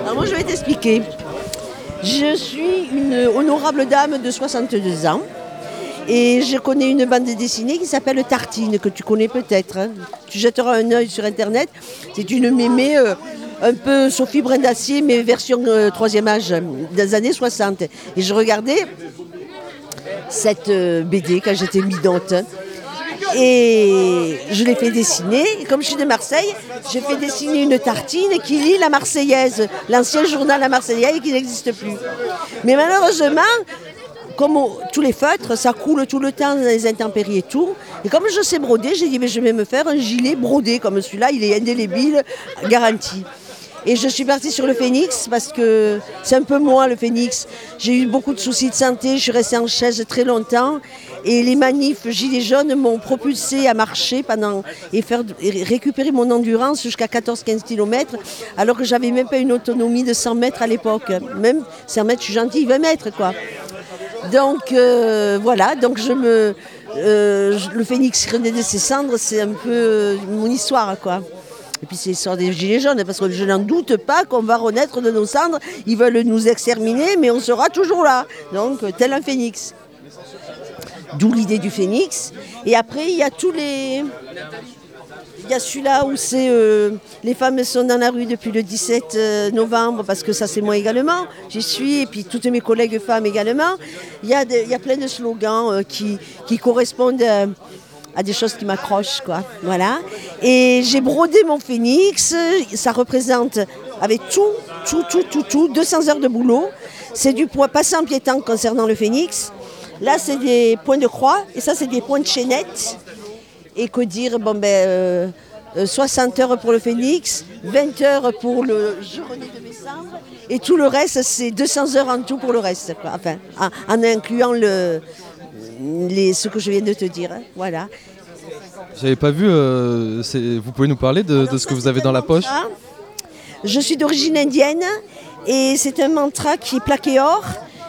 Alors moi je vais t'expliquer. Je suis une honorable dame de 62 ans et je connais une bande dessinée qui s'appelle Tartine, que tu connais peut-être. hein. Tu jetteras un œil sur internet. C'est une mémé euh, un peu Sophie Brin d'Acier, mais version euh, troisième âge, des années 60. Et je regardais cette euh, BD quand j'étais midante. Et je l'ai fait dessiner. Comme je suis de Marseille, j'ai fait dessiner une tartine qui lit la Marseillaise, l'ancien journal La Marseillaise qui n'existe plus. Mais malheureusement, comme tous les feutres, ça coule tout le temps dans les intempéries et tout. Et comme je sais broder, j'ai dit mais je vais me faire un gilet brodé comme celui-là, il est indélébile, garanti. Et je suis partie sur le phénix parce que c'est un peu moi le phénix. J'ai eu beaucoup de soucis de santé, je suis restée en chaise très longtemps. Et les manifs gilets jaunes m'ont propulsée à marcher pendant et, faire, récupérer mon endurance jusqu'à 14-15 km, alors que j'avais même pas une autonomie de 100 mètres à l'époque. Même 100 mètres, je suis gentille, 20 mètres quoi. Donc euh, voilà, donc je me. euh, le phénix renaît de ses cendres, c'est un peu euh, mon histoire quoi. Et puis c'est l'histoire des gilets jaunes, parce que je n'en doute pas qu'on va renaître de nos cendres. Ils veulent nous exterminer, mais on sera toujours là. Donc, tel un phénix. D'où l'idée du phénix. Et après, il y a tous les. Il y a celui-là où c'est euh, les femmes sont dans la rue depuis le 17 euh, novembre, parce que ça c'est moi également, j'y suis, et puis toutes mes collègues femmes également. Il y a, plein de slogans euh, qui, qui correspondent à des choses qui m'accrochent, quoi. Voilà. Et j'ai brodé mon phénix, ça représente avec tout, tout, tout, tout, tout, 200 heures de boulot. C'est du poids passé en piétant concernant le phénix. Là, c'est des points de croix, et ça, c'est des points de chaînette. Et que dire, bon ben, euh, euh, 60 heures pour le phénix, 20 heures pour le je renais de mes et tout le reste, c'est 200 heures en tout pour le reste. Enfin, en, en incluant le, les, ce que je viens de te dire. hein. Voilà. J'avais pas vu. euh, vous pouvez nous parler de, de ce que vous avez dans la poche Je suis d'origine indienne et c'est un mantra qui est plaqué or.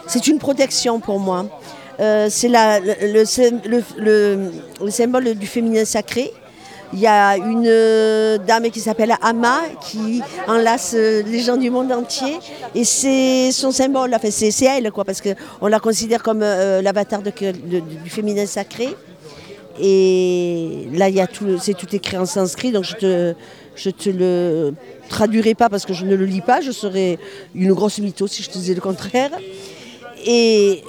C'est une protection pour moi. Euh, c'est le symbole du féminin sacré. Il y a une euh, dame qui s'appelle Ama qui enlace euh, les gens du monde entier et c'est son symbole, enfin c'est elle quoi, parce qu'on la considère comme euh, l'avatar du féminin sacré. Et là, il y a tout, c'est tout écrit en sanskrit, donc je te, je te le traduirai pas parce que je ne le lis pas. Je serais une grosse mytho si je te disais le contraire. Et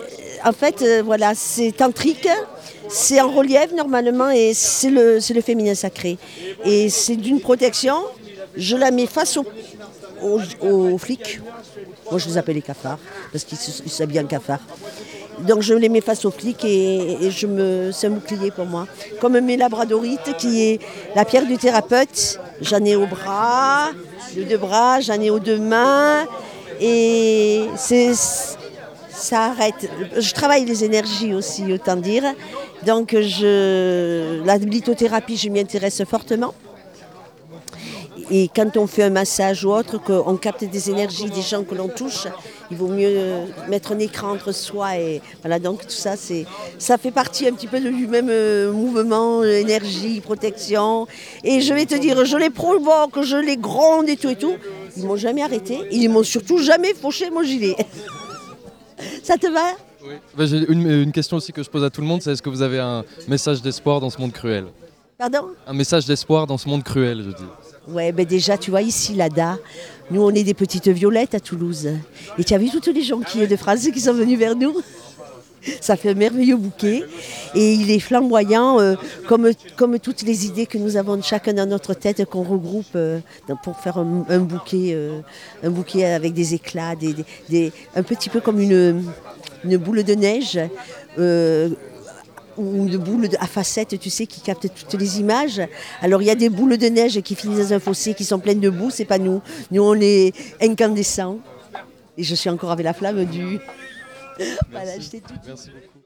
en fait, euh, voilà, c'est tantrique, c'est en relief normalement et c'est le, le féminin sacré. Et c'est d'une protection. Je la mets face aux, aux- aux flics. Moi, je les appelle les cafards parce qu'ils s'habillent en cafard. Donc je les mets face aux flics et, et je me, c'est un bouclier pour moi. Comme mes labradorites qui est la pierre du thérapeute. J'en ai au bras, les deux bras, j'en ai aux deux mains. Et c'est, ça arrête. Je travaille les énergies aussi, autant dire. Donc je, la lithothérapie, je m'y intéresse fortement. Et quand on fait un massage ou autre, qu'on capte des énergies des gens que l'on touche, il vaut mieux mettre un écran entre soi et voilà. Donc tout ça, c'est, ça fait partie un petit peu du même euh, mouvement, énergie, protection. Et je vais te dire, je les provoque, je les gronde et tout et tout. Ils m'ont jamais arrêté. Ils m'ont surtout jamais fauché mon gilet. ça te va Bah, J'ai une, une question aussi que je pose à tout le monde c'est est-ce que vous avez un message d'espoir dans ce monde cruel? Pardon? Un message d'espoir dans ce monde cruel, je dis. Ouais, ben déjà, tu vois, ici, l'ADA, nous, on est des petites violettes à Toulouse. Et tu as vu toutes les gens qui, de France qui sont venus vers nous? Ça fait un merveilleux bouquet. Et il est flamboyant, euh, comme, comme toutes les idées que nous avons chacun dans notre tête, qu'on regroupe euh, pour faire un, bouquet, euh, un bouquet avec des éclats, des, des- un petit peu comme une, une boule de neige. ou une boule de- à facettes, tu sais, qui captent toutes les images. Alors il y a des boules de neige qui finissent dans un fossé, qui sont pleines de boue, c'est pas nous. Nous on est incandescents. Et je suis encore avec la flamme du. Voilà, je t'ai tout dit. Merci beaucoup.